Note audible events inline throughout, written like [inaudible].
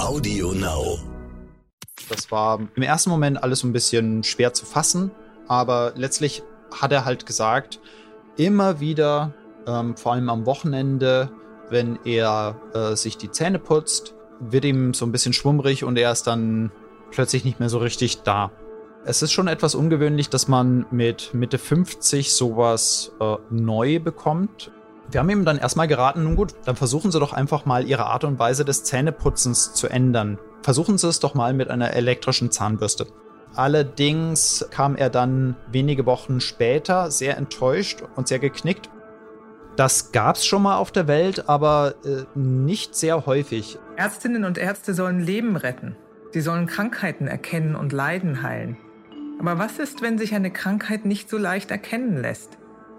Audio Now. Das war im ersten Moment alles so ein bisschen schwer zu fassen, aber letztlich hat er halt gesagt, immer wieder, ähm, vor allem am Wochenende, wenn er äh, sich die Zähne putzt, wird ihm so ein bisschen schwummrig und er ist dann plötzlich nicht mehr so richtig da. Es ist schon etwas ungewöhnlich, dass man mit Mitte 50 sowas äh, neu bekommt. Wir haben ihm dann erstmal geraten, nun gut, dann versuchen Sie doch einfach mal Ihre Art und Weise des Zähneputzens zu ändern. Versuchen Sie es doch mal mit einer elektrischen Zahnbürste. Allerdings kam er dann wenige Wochen später sehr enttäuscht und sehr geknickt. Das gab es schon mal auf der Welt, aber äh, nicht sehr häufig. Ärztinnen und Ärzte sollen Leben retten. Sie sollen Krankheiten erkennen und Leiden heilen. Aber was ist, wenn sich eine Krankheit nicht so leicht erkennen lässt?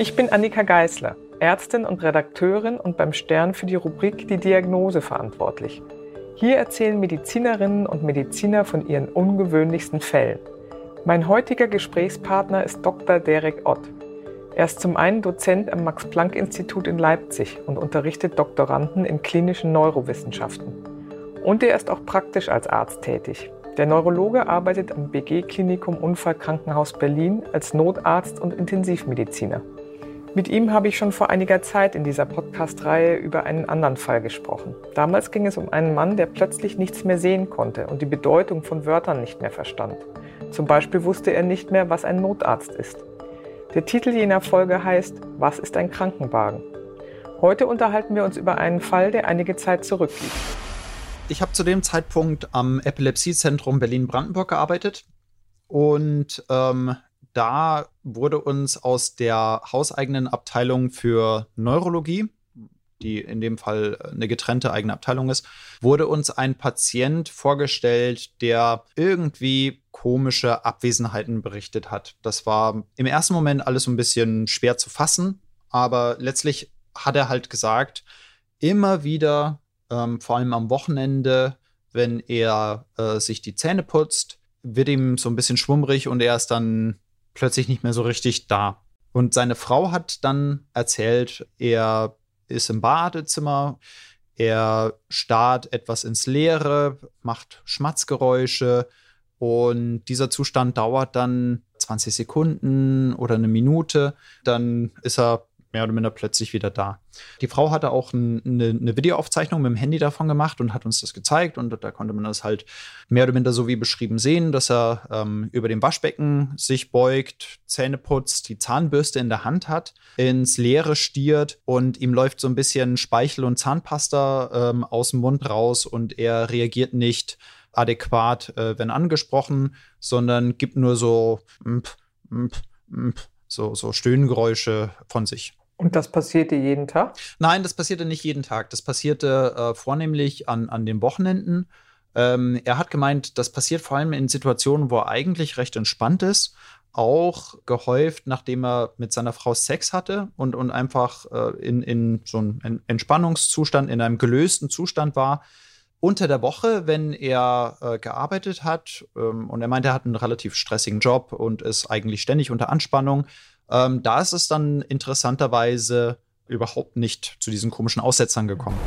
Ich bin Annika Geißler, Ärztin und Redakteurin und beim Stern für die Rubrik Die Diagnose verantwortlich. Hier erzählen Medizinerinnen und Mediziner von ihren ungewöhnlichsten Fällen. Mein heutiger Gesprächspartner ist Dr. Derek Ott. Er ist zum einen Dozent am Max-Planck-Institut in Leipzig und unterrichtet Doktoranden in klinischen Neurowissenschaften. Und er ist auch praktisch als Arzt tätig. Der Neurologe arbeitet am BG-Klinikum Unfallkrankenhaus Berlin als Notarzt und Intensivmediziner. Mit ihm habe ich schon vor einiger Zeit in dieser Podcast-Reihe über einen anderen Fall gesprochen. Damals ging es um einen Mann, der plötzlich nichts mehr sehen konnte und die Bedeutung von Wörtern nicht mehr verstand. Zum Beispiel wusste er nicht mehr, was ein Notarzt ist. Der Titel jener Folge heißt Was ist ein Krankenwagen? Heute unterhalten wir uns über einen Fall, der einige Zeit zurückliegt. Ich habe zu dem Zeitpunkt am Epilepsiezentrum Berlin-Brandenburg gearbeitet und ähm, da wurde uns aus der hauseigenen Abteilung für Neurologie, die in dem Fall eine getrennte eigene Abteilung ist, wurde uns ein Patient vorgestellt, der irgendwie komische Abwesenheiten berichtet hat. Das war im ersten Moment alles so ein bisschen schwer zu fassen, aber letztlich hat er halt gesagt, immer wieder, ähm, vor allem am Wochenende, wenn er äh, sich die Zähne putzt, wird ihm so ein bisschen schwummrig und er ist dann plötzlich nicht mehr so richtig da. Und seine Frau hat dann erzählt, er ist im Badezimmer, er starrt etwas ins Leere, macht Schmatzgeräusche und dieser Zustand dauert dann 20 Sekunden oder eine Minute. Dann ist er mehr oder minder plötzlich wieder da. Die Frau hatte auch ein, eine, eine, Videoaufzeichnung mit dem Handy davon gemacht und hat uns das gezeigt. Und da konnte man das halt mehr oder minder so wie beschrieben sehen, dass er ähm, über dem Waschbecken sich beugt, Zähne putzt, die Zahnbürste in der Hand hat, ins Leere stiert und ihm läuft so ein bisschen Speichel und Zahnpasta ähm, aus dem Mund raus und er reagiert nicht adäquat, äh, wenn angesprochen, sondern gibt nur so mp, mp, mp, so, so Stöhngeräusche von sich. Und das passierte jeden Tag? Nein, das passierte nicht jeden Tag. Das passierte äh, vornehmlich an, an den Wochenenden. Ähm, er hat gemeint, das passiert vor allem in Situationen, wo er eigentlich recht entspannt ist. Auch gehäuft, nachdem er mit seiner Frau Sex hatte und, und einfach äh, in, in so einem Entspannungszustand, in einem gelösten Zustand war unter der Woche, wenn er äh, gearbeitet hat, ähm, und er meint, er hat einen relativ stressigen Job und ist eigentlich ständig unter Anspannung, ähm, da ist es dann interessanterweise überhaupt nicht zu diesen komischen Aussetzern gekommen.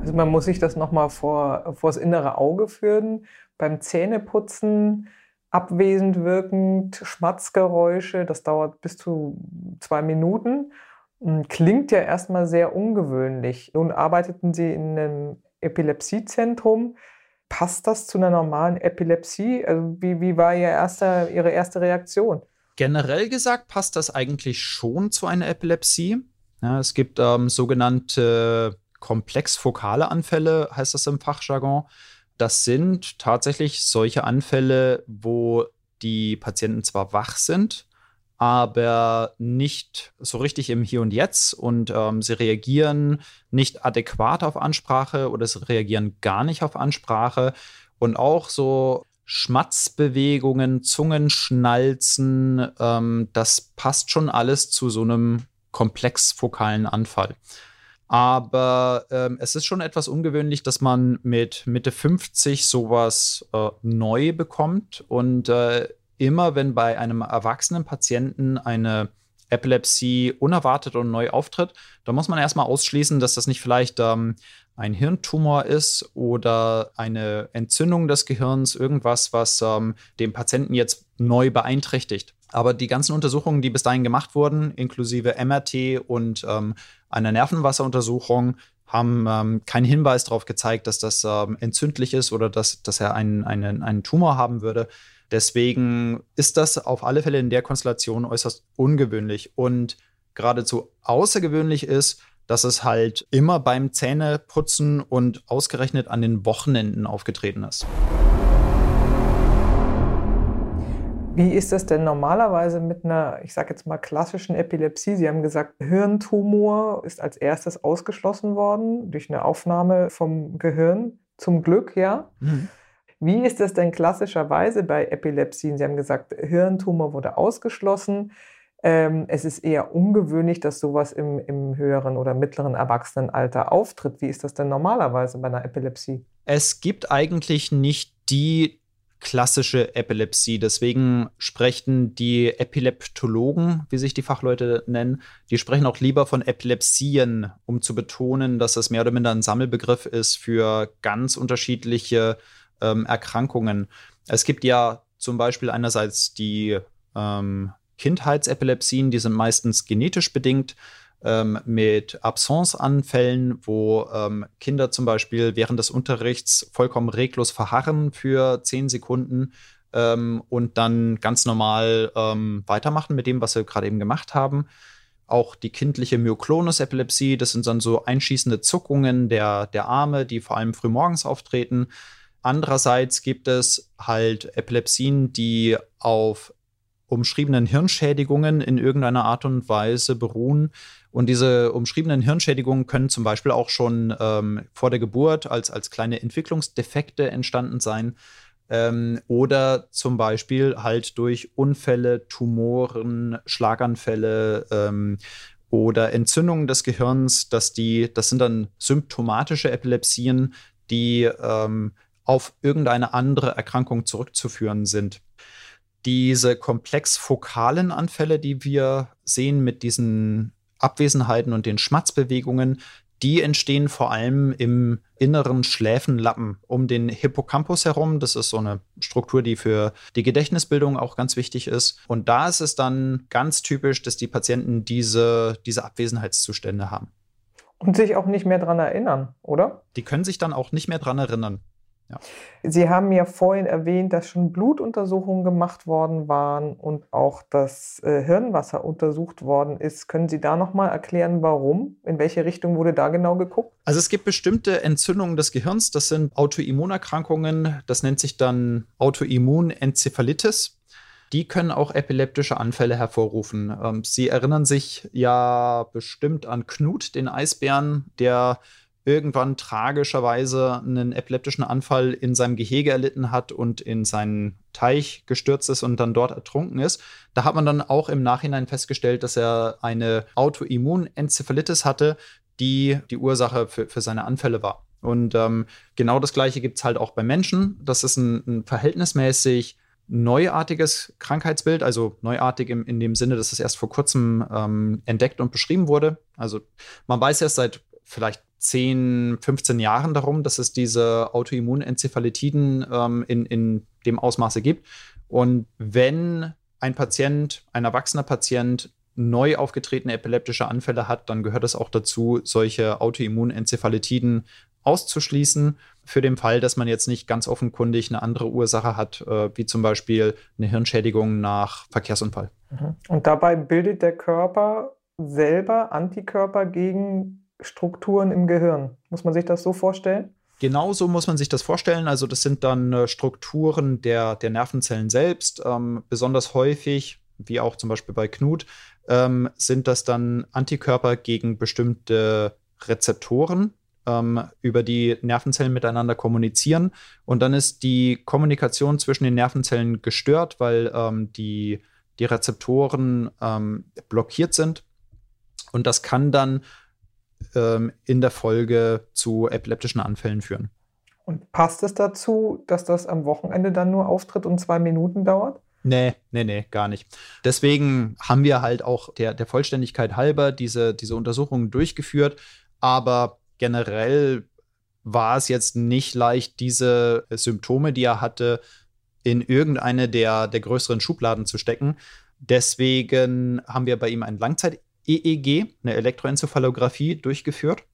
Also man muss sich das nochmal vor, vor das innere Auge führen. Beim Zähneputzen abwesend wirkend, Schmatzgeräusche, das dauert bis zu zwei Minuten. Hm, klingt ja erstmal sehr ungewöhnlich. Nun arbeiteten Sie in einem Epilepsiezentrum. Passt das zu einer normalen Epilepsie? Also wie, wie war Ihr erster, Ihre erste Reaktion? Generell gesagt passt das eigentlich schon zu einer Epilepsie. Ja, es gibt ähm, sogenannte komplex-fokale Anfälle, heißt das im Fachjargon. Das sind tatsächlich solche Anfälle, wo die Patienten zwar wach sind, aber nicht so richtig im Hier und Jetzt und ähm, sie reagieren nicht adäquat auf Ansprache oder sie reagieren gar nicht auf Ansprache und auch so Schmatzbewegungen, Zungenschnalzen, ähm, das passt schon alles zu so einem komplex fokalen Anfall. Aber ähm, es ist schon etwas ungewöhnlich, dass man mit Mitte 50 sowas äh, neu bekommt. Und äh, immer wenn bei einem erwachsenen Patienten eine Epilepsie unerwartet und neu auftritt, da muss man erstmal ausschließen, dass das nicht vielleicht ähm, ein Hirntumor ist oder eine Entzündung des Gehirns, irgendwas, was ähm, den Patienten jetzt neu beeinträchtigt. Aber die ganzen Untersuchungen, die bis dahin gemacht wurden, inklusive MRT und ähm, einer Nervenwasseruntersuchung, haben ähm, keinen Hinweis darauf gezeigt, dass das ähm, entzündlich ist oder dass, dass er einen, einen, einen Tumor haben würde. Deswegen ist das auf alle Fälle in der Konstellation äußerst ungewöhnlich und geradezu außergewöhnlich ist, dass es halt immer beim Zähneputzen und ausgerechnet an den Wochenenden aufgetreten ist. Wie ist das denn normalerweise mit einer, ich sage jetzt mal, klassischen Epilepsie? Sie haben gesagt, Hirntumor ist als erstes ausgeschlossen worden durch eine Aufnahme vom Gehirn. Zum Glück, ja. Mhm. Wie ist das denn klassischerweise bei Epilepsien? Sie haben gesagt, Hirntumor wurde ausgeschlossen. Ähm, es ist eher ungewöhnlich, dass sowas im, im höheren oder mittleren Erwachsenenalter auftritt. Wie ist das denn normalerweise bei einer Epilepsie? Es gibt eigentlich nicht die klassische Epilepsie. Deswegen sprechen die Epileptologen, wie sich die Fachleute nennen, die sprechen auch lieber von Epilepsien, um zu betonen, dass es mehr oder minder ein Sammelbegriff ist für ganz unterschiedliche ähm, Erkrankungen. Es gibt ja zum Beispiel einerseits die ähm, Kindheitsepilepsien, die sind meistens genetisch bedingt ähm, mit Absenceanfällen, wo ähm, Kinder zum Beispiel während des Unterrichts vollkommen reglos verharren für zehn Sekunden ähm, und dann ganz normal ähm, weitermachen mit dem, was sie gerade eben gemacht haben. Auch die kindliche Myoklonus-Epilepsie, das sind dann so einschießende Zuckungen der, der Arme, die vor allem frühmorgens auftreten. Andererseits gibt es halt Epilepsien, die auf umschriebenen Hirnschädigungen in irgendeiner Art und Weise beruhen. Und diese umschriebenen Hirnschädigungen können zum Beispiel auch schon ähm, vor der Geburt als, als kleine Entwicklungsdefekte entstanden sein. Ähm, oder zum Beispiel halt durch Unfälle, Tumoren, Schlaganfälle ähm, oder Entzündungen des Gehirns, dass die, das sind dann symptomatische Epilepsien, die ähm, auf irgendeine andere Erkrankung zurückzuführen sind. Diese komplex fokalen Anfälle, die wir sehen mit diesen Abwesenheiten und den Schmatzbewegungen, die entstehen vor allem im inneren Schläfenlappen um den Hippocampus herum. Das ist so eine Struktur, die für die Gedächtnisbildung auch ganz wichtig ist. Und da ist es dann ganz typisch, dass die Patienten diese, diese Abwesenheitszustände haben. Und sich auch nicht mehr daran erinnern, oder? Die können sich dann auch nicht mehr daran erinnern. Ja. Sie haben ja vorhin erwähnt, dass schon Blutuntersuchungen gemacht worden waren und auch das äh, Hirnwasser untersucht worden ist. Können Sie da noch mal erklären, warum? In welche Richtung wurde da genau geguckt? Also es gibt bestimmte Entzündungen des Gehirns. Das sind Autoimmunerkrankungen. Das nennt sich dann Autoimmunenzephalitis. Die können auch epileptische Anfälle hervorrufen. Ähm, Sie erinnern sich ja bestimmt an Knut, den Eisbären, der irgendwann tragischerweise einen epileptischen Anfall in seinem Gehege erlitten hat und in seinen Teich gestürzt ist und dann dort ertrunken ist. Da hat man dann auch im Nachhinein festgestellt, dass er eine Autoimmunenzephalitis hatte, die die Ursache für, für seine Anfälle war. Und ähm, genau das Gleiche gibt es halt auch bei Menschen. Das ist ein, ein verhältnismäßig neuartiges Krankheitsbild, also neuartig im, in dem Sinne, dass es erst vor kurzem ähm, entdeckt und beschrieben wurde. Also man weiß erst seit vielleicht 10, 15 Jahren darum, dass es diese Autoimmunenzephalitiden ähm, in, in dem Ausmaße gibt. Und wenn ein Patient, ein erwachsener Patient, neu aufgetretene epileptische Anfälle hat, dann gehört es auch dazu, solche Autoimmunenzephalitiden auszuschließen, für den Fall, dass man jetzt nicht ganz offenkundig eine andere Ursache hat, äh, wie zum Beispiel eine Hirnschädigung nach Verkehrsunfall. Mhm. Und dabei bildet der Körper selber Antikörper gegen Strukturen im Gehirn. Muss man sich das so vorstellen? Genau so muss man sich das vorstellen. Also das sind dann äh, Strukturen der, der Nervenzellen selbst. Ähm, besonders häufig wie auch zum Beispiel bei Knut, ähm, sind das dann Antikörper gegen bestimmte Rezeptoren, ähm, über die Nervenzellen miteinander kommunizieren. Und dann ist die Kommunikation zwischen den Nervenzellen gestört, weil ähm, die, die Rezeptoren ähm, blockiert sind. Und das kann dann ähm, in der Folge zu epileptischen Anfällen führen. Und passt es dazu, dass das am Wochenende dann nur auftritt und zwei Minuten dauert? Nee, nee, nee, gar nicht. Deswegen haben wir halt auch der, der Vollständigkeit halber diese, diese Untersuchungen durchgeführt. Aber generell war es jetzt nicht leicht, diese Symptome, die er hatte, in irgendeine der, der größeren Schubladen zu stecken. Deswegen haben wir bei ihm ein Langzeit-EEG, eine Elektroenzephalographie, durchgeführt,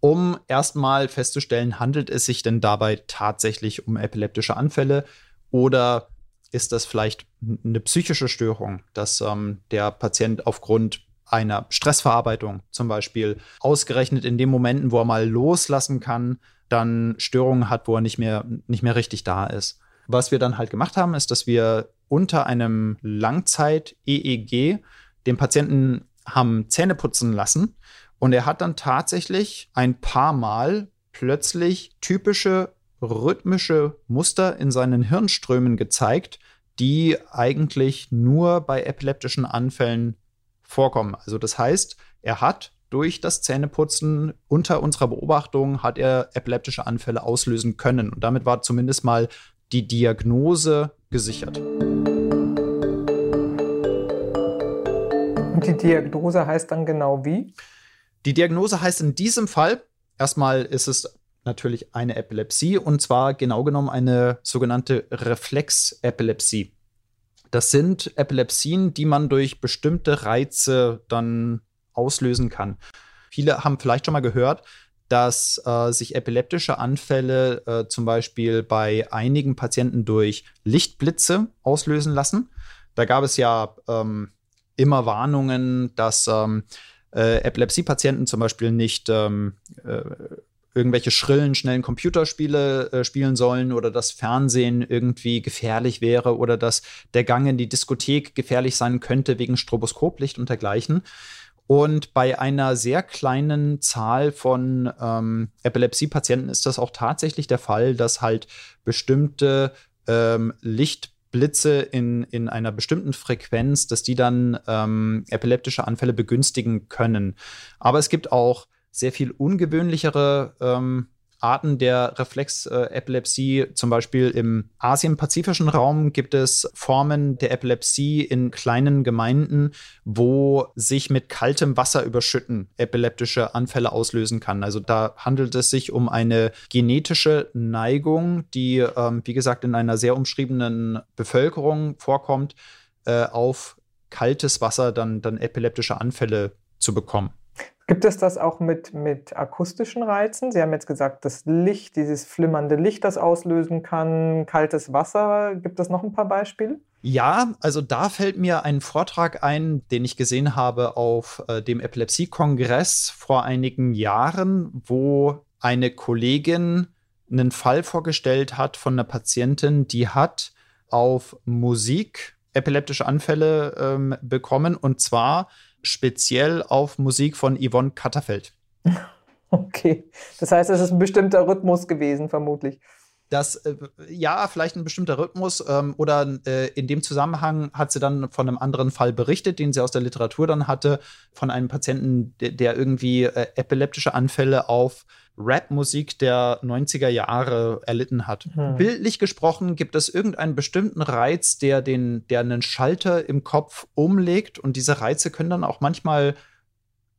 um erstmal festzustellen, handelt es sich denn dabei tatsächlich um epileptische Anfälle oder ist das vielleicht eine psychische Störung, dass ähm, der Patient aufgrund einer Stressverarbeitung zum Beispiel ausgerechnet in den Momenten, wo er mal loslassen kann, dann Störungen hat, wo er nicht mehr, nicht mehr richtig da ist. Was wir dann halt gemacht haben, ist, dass wir unter einem Langzeit-EEG den Patienten haben Zähne putzen lassen und er hat dann tatsächlich ein paar Mal plötzlich typische rhythmische Muster in seinen Hirnströmen gezeigt, die eigentlich nur bei epileptischen Anfällen vorkommen. Also das heißt, er hat durch das Zähneputzen unter unserer Beobachtung hat er epileptische Anfälle auslösen können. Und damit war zumindest mal die Diagnose gesichert. Und die Diagnose heißt dann genau wie? Die Diagnose heißt in diesem Fall, erstmal ist es natürlich eine Epilepsie und zwar genau genommen eine sogenannte Reflexepilepsie. Das sind Epilepsien, die man durch bestimmte Reize dann auslösen kann. Viele haben vielleicht schon mal gehört, dass äh, sich epileptische Anfälle äh, zum Beispiel bei einigen Patienten durch Lichtblitze auslösen lassen. Da gab es ja ähm, immer Warnungen, dass ähm, äh, Epilepsie-Patienten zum Beispiel nicht ähm, äh, irgendwelche schrillen, schnellen Computerspiele äh, spielen sollen oder dass Fernsehen irgendwie gefährlich wäre oder dass der Gang in die Diskothek gefährlich sein könnte wegen Stroboskoplicht und dergleichen. Und bei einer sehr kleinen Zahl von ähm, Epilepsie-Patienten ist das auch tatsächlich der Fall, dass halt bestimmte ähm, Lichtblitze in, in einer bestimmten Frequenz, dass die dann ähm, epileptische Anfälle begünstigen können. Aber es gibt auch sehr viel ungewöhnlichere ähm, Arten der Reflexepilepsie. Zum Beispiel im Asien-Pazifischen Raum gibt es Formen der Epilepsie in kleinen Gemeinden, wo sich mit kaltem Wasser überschütten epileptische Anfälle auslösen kann. Also da handelt es sich um eine genetische Neigung, die, ähm, wie gesagt, in einer sehr umschriebenen Bevölkerung vorkommt, äh, auf kaltes Wasser dann, dann epileptische Anfälle zu bekommen. Gibt es das auch mit, mit akustischen Reizen? Sie haben jetzt gesagt, das Licht, dieses flimmernde Licht, das auslösen kann, kaltes Wasser. Gibt es noch ein paar Beispiele? Ja, also da fällt mir ein Vortrag ein, den ich gesehen habe auf äh, dem Epilepsie-Kongress vor einigen Jahren, wo eine Kollegin einen Fall vorgestellt hat von einer Patientin, die hat auf Musik epileptische Anfälle ähm, bekommen und zwar speziell auf Musik von Yvonne Katterfeld. [laughs] Okay, das heißt, es ist ein bestimmter Rhythmus gewesen, vermutlich. Das, äh, ja, vielleicht ein bestimmter Rhythmus ähm, oder äh, in dem Zusammenhang hat sie dann von einem anderen Fall berichtet, den sie aus der Literatur dann hatte, von einem Patienten, der, der irgendwie äh, epileptische Anfälle auf Rap-Musik der 90er Jahre erlitten hat. Hm. Bildlich gesprochen gibt es irgendeinen bestimmten Reiz, der den, der einen Schalter im Kopf umlegt und diese Reize können dann auch manchmal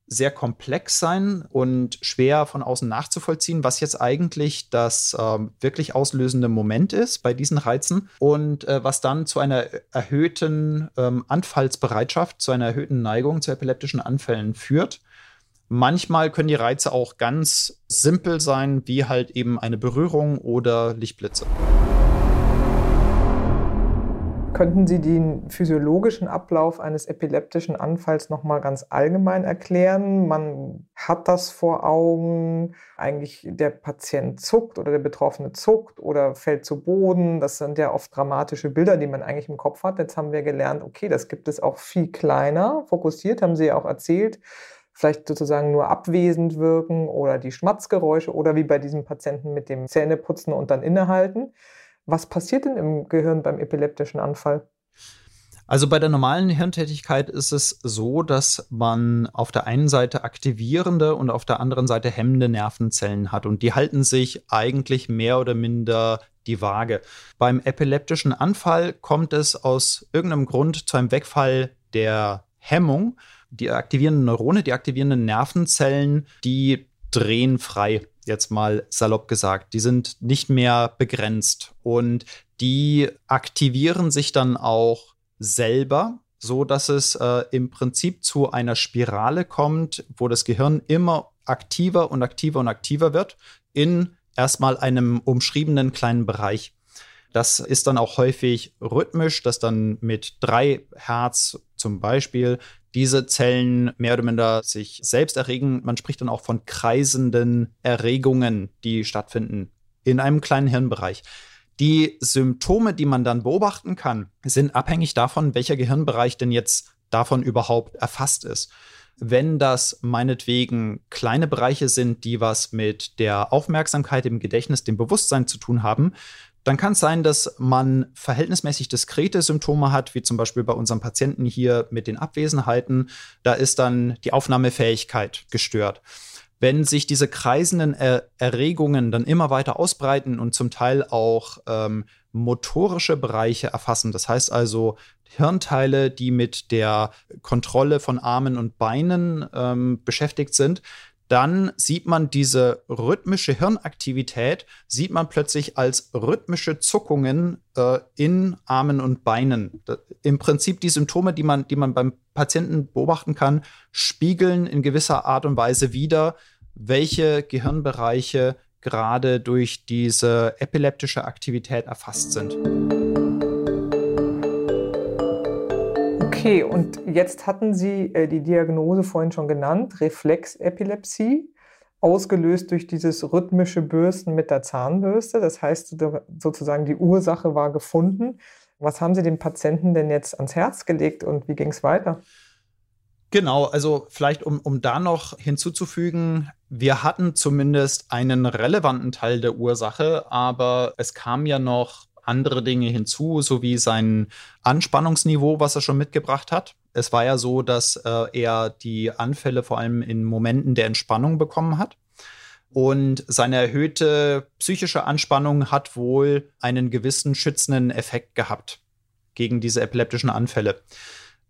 sehr komplex sein und schwer von außen nachzuvollziehen, was jetzt eigentlich das äh, wirklich auslösende Moment ist bei diesen Reizen und äh, was dann zu einer erhöhten ähm, Anfallsbereitschaft, zu einer erhöhten Neigung zu epileptischen Anfällen führt. Manchmal können die Reize auch ganz simpel sein, wie halt eben eine Berührung oder Lichtblitze. Könnten Sie den physiologischen Ablauf eines epileptischen Anfalls noch mal ganz allgemein erklären? Man hat das vor Augen, eigentlich der Patient zuckt oder der Betroffene zuckt oder fällt zu Boden. Das sind ja oft dramatische Bilder, die man eigentlich im Kopf hat. Jetzt haben wir gelernt, okay, das gibt es auch viel kleiner, fokussiert, haben Sie ja auch erzählt vielleicht sozusagen nur abwesend wirken oder die Schmatzgeräusche oder wie bei diesem Patienten mit dem Zähneputzen und dann innehalten. Was passiert denn im Gehirn beim epileptischen Anfall? Also bei der normalen Hirntätigkeit ist es so, dass man auf der einen Seite aktivierende und auf der anderen Seite hemmende Nervenzellen hat und die halten sich eigentlich mehr oder minder die Waage. Beim epileptischen Anfall kommt es aus irgendeinem Grund zu einem Wegfall der Hemmung. Die aktivierenden Neurone, die aktivierenden Nervenzellen, die drehen frei jetzt mal salopp gesagt. Die sind nicht mehr begrenzt und die aktivieren sich dann auch selber, so dass es äh, im Prinzip zu einer Spirale kommt, wo das Gehirn immer aktiver und aktiver und aktiver wird in erstmal einem umschriebenen kleinen Bereich. Das ist dann auch häufig rhythmisch, dass dann mit drei Hertz zum Beispiel diese Zellen mehr oder minder sich selbst erregen. Man spricht dann auch von kreisenden Erregungen, die stattfinden in einem kleinen Hirnbereich. Die Symptome, die man dann beobachten kann, sind abhängig davon, welcher Gehirnbereich denn jetzt davon überhaupt erfasst ist. Wenn das meinetwegen kleine Bereiche sind, die was mit der Aufmerksamkeit, dem Gedächtnis, dem Bewusstsein zu tun haben, dann kann es sein, dass man verhältnismäßig diskrete Symptome hat, wie zum Beispiel bei unserem Patienten hier mit den Abwesenheiten. Da ist dann die Aufnahmefähigkeit gestört. Wenn sich diese kreisenden er Erregungen dann immer weiter ausbreiten und zum Teil auch ähm, motorische Bereiche erfassen, das heißt also Hirnteile, die mit der Kontrolle von Armen und Beinen ähm, beschäftigt sind, dann sieht man diese rhythmische Hirnaktivität, sieht man plötzlich als rhythmische Zuckungen äh, in Armen und Beinen. Da, Im Prinzip die Symptome, die man, die man beim Patienten beobachten kann, spiegeln in gewisser Art und Weise wider, welche Gehirnbereiche gerade durch diese epileptische Aktivität erfasst sind. Okay, und jetzt hatten Sie äh, die Diagnose vorhin schon genannt, Reflexepilepsie, ausgelöst durch dieses rhythmische Bürsten mit der Zahnbürste. Das heißt sozusagen, die Ursache war gefunden. Was haben Sie dem Patienten denn jetzt ans Herz gelegt und wie ging es weiter? Genau, also vielleicht um, um da noch hinzuzufügen, wir hatten zumindest einen relevanten Teil der Ursache, aber es kam ja noch andere Dinge hinzu, sowie sein Anspannungsniveau, was er schon mitgebracht hat. Es war ja so, dass äh, er die Anfälle vor allem in Momenten der Entspannung bekommen hat. Und seine erhöhte psychische Anspannung hat wohl einen gewissen schützenden Effekt gehabt gegen diese epileptischen Anfälle.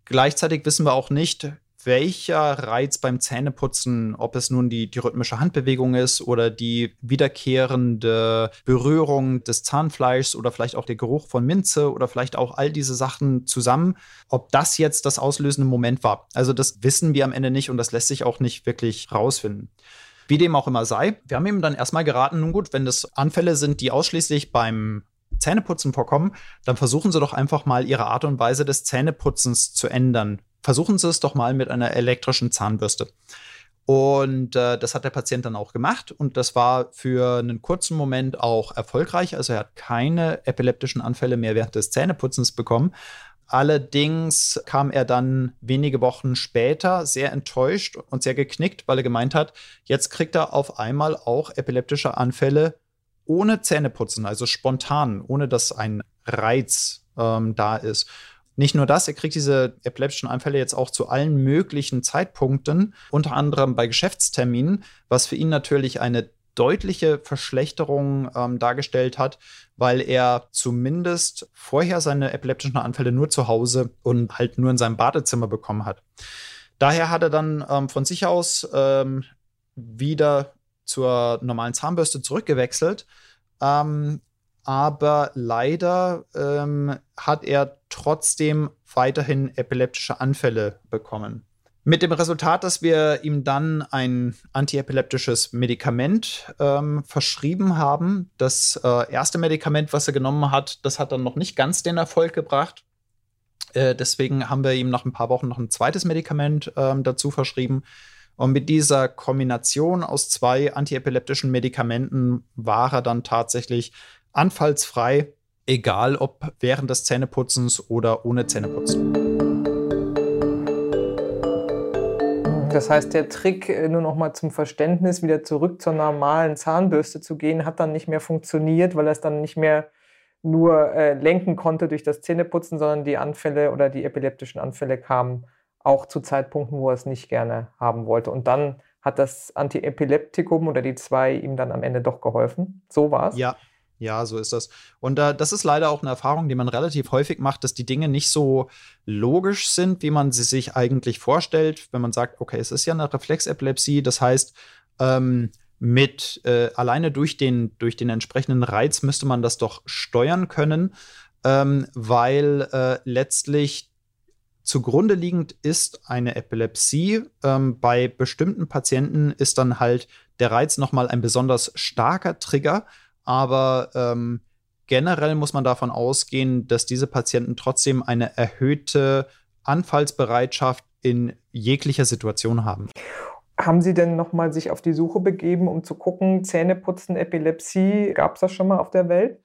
Gleichzeitig wissen wir auch nicht, welcher Reiz beim Zähneputzen, ob es nun die, die rhythmische Handbewegung ist oder die wiederkehrende Berührung des Zahnfleischs oder vielleicht auch der Geruch von Minze oder vielleicht auch all diese Sachen zusammen, ob das jetzt das auslösende Moment war. Also das wissen wir am Ende nicht und das lässt sich auch nicht wirklich rausfinden. Wie dem auch immer sei, wir haben ihm dann erstmal geraten, nun gut, wenn das Anfälle sind, die ausschließlich beim Zähneputzen vorkommen, dann versuchen Sie doch einfach mal Ihre Art und Weise des Zähneputzens zu ändern versuchen Sie es doch mal mit einer elektrischen Zahnbürste. Und äh, das hat der Patient dann auch gemacht und das war für einen kurzen Moment auch erfolgreich. Also er hat keine epileptischen Anfälle mehr während des Zähneputzens bekommen. Allerdings kam er dann wenige Wochen später sehr enttäuscht und sehr geknickt, weil er gemeint hat, jetzt kriegt er auf einmal auch epileptische Anfälle ohne Zähneputzen, also spontan, ohne dass ein Reiz ähm, da ist. Nicht nur das, er kriegt diese epileptischen Anfälle jetzt auch zu allen möglichen Zeitpunkten, unter anderem bei Geschäftsterminen, was für ihn natürlich eine deutliche Verschlechterung ähm, dargestellt hat, weil er zumindest vorher seine epileptischen Anfälle nur zu Hause und halt nur in seinem Badezimmer bekommen hat. Daher hat er dann ähm, von sich aus ähm, wieder zur normalen Zahnbürste zurückgewechselt. Ähm, aber leider ähm, hat er trotzdem weiterhin epileptische Anfälle bekommen. Mit dem Resultat, dass wir ihm dann ein antiepileptisches Medikament ähm, verschrieben haben. Das äh, erste Medikament, was er genommen hat, das hat dann noch nicht ganz den Erfolg gebracht. Äh, deswegen haben wir ihm nach ein paar Wochen noch ein zweites Medikament ähm, dazu verschrieben. Und mit dieser Kombination aus zwei antiepileptischen Medikamenten war er dann tatsächlich anfallsfrei, egal ob während des Zähneputzens oder ohne Zähneputzen. Das heißt, der Trick, äh, nur noch mal zum Verständnis, wieder zurück zur normalen Zahnbürste zu gehen, hat dann nicht mehr funktioniert, weil er es dann nicht mehr nur äh, lenken konnte durch das Zähneputzen, sondern die Anfälle oder die epileptischen Anfälle kamen auch zu Zeitpunkten, wo er es nicht gerne haben wollte. Und dann hat das Antiepileptikum oder die zwei ihm dann am Ende doch geholfen. So war es. Ja, ja, so ist das. Und äh, das ist leider auch eine Erfahrung, die man relativ häufig macht, dass die Dinge nicht so logisch sind, wie man sie sich eigentlich vorstellt, wenn man sagt, okay, es ist ja eine Reflexepilepsie, das heißt, ähm, mit äh, alleine durch den, durch den entsprechenden Reiz müsste man das doch steuern können, ähm, weil äh, letztlich zugrunde liegend ist eine Epilepsie. Ähm, bei bestimmten Patienten ist dann halt der Reiz nochmal ein besonders starker Trigger, aber ähm, generell muss man davon ausgehen, dass diese Patienten trotzdem eine erhöhte Anfallsbereitschaft in jeglicher Situation haben. Haben Sie denn nochmal sich auf die Suche begeben, um zu gucken, Zähneputzen, Epilepsie, gab es das schon mal auf der Welt?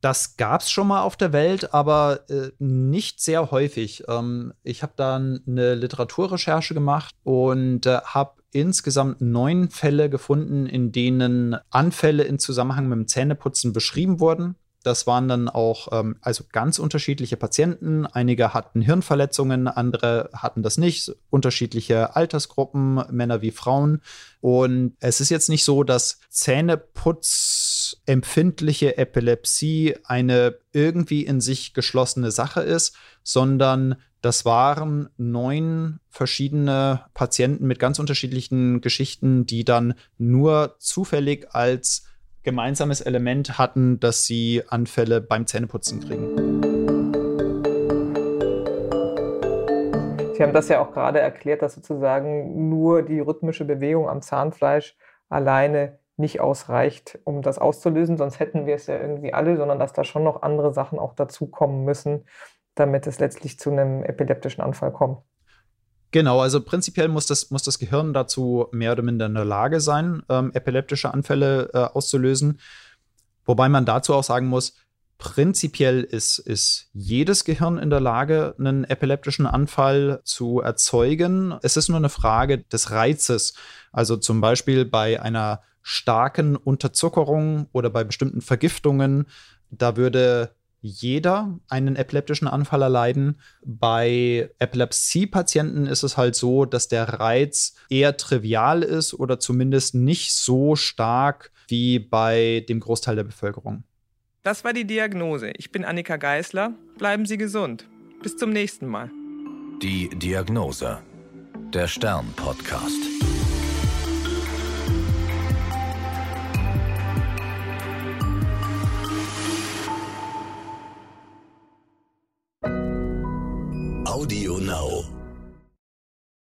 Das gab es schon mal auf der Welt, aber äh, nicht sehr häufig. Ähm, ich habe dann eine Literaturrecherche gemacht und äh, habe insgesamt neun Fälle gefunden, in denen Anfälle in Zusammenhang mit dem Zähneputzen beschrieben wurden. Das waren dann auch ähm, also ganz unterschiedliche Patienten. Einige hatten Hirnverletzungen, andere hatten das nicht. Unterschiedliche Altersgruppen, Männer wie Frauen. Und es ist jetzt nicht so, dass Zähneputzempfindliche Epilepsie eine irgendwie in sich geschlossene Sache ist, sondern das waren neun verschiedene Patienten mit ganz unterschiedlichen Geschichten, die dann nur zufällig als gemeinsames Element hatten, dass sie Anfälle beim Zähneputzen kriegen. Sie haben das ja auch gerade erklärt, dass sozusagen nur die rhythmische Bewegung am Zahnfleisch alleine nicht ausreicht, um das auszulösen, sonst hätten wir es ja irgendwie alle, sondern dass da schon noch andere Sachen auch dazukommen müssen, damit es letztlich zu einem epileptischen Anfall kommt. Genau, also prinzipiell muss das, muss das Gehirn dazu mehr oder minder in der Lage sein, ähm, epileptische Anfälle äh, auszulösen. Wobei man dazu auch sagen muss, prinzipiell ist, ist jedes Gehirn in der Lage, einen epileptischen Anfall zu erzeugen. Es ist nur eine Frage des Reizes. Also zum Beispiel bei einer starken Unterzuckerung oder bei bestimmten Vergiftungen, da würde jeder einen epileptischen Anfall erleiden. Bei Epilepsie-Patienten ist es halt so, dass der Reiz eher trivial ist oder zumindest nicht so stark wie bei dem Großteil der Bevölkerung. Das war die Diagnose. Ich bin Annika Geißler. Bleiben Sie gesund. Bis zum nächsten Mal. Die Diagnose. Der Stern-Podcast. Audio Now.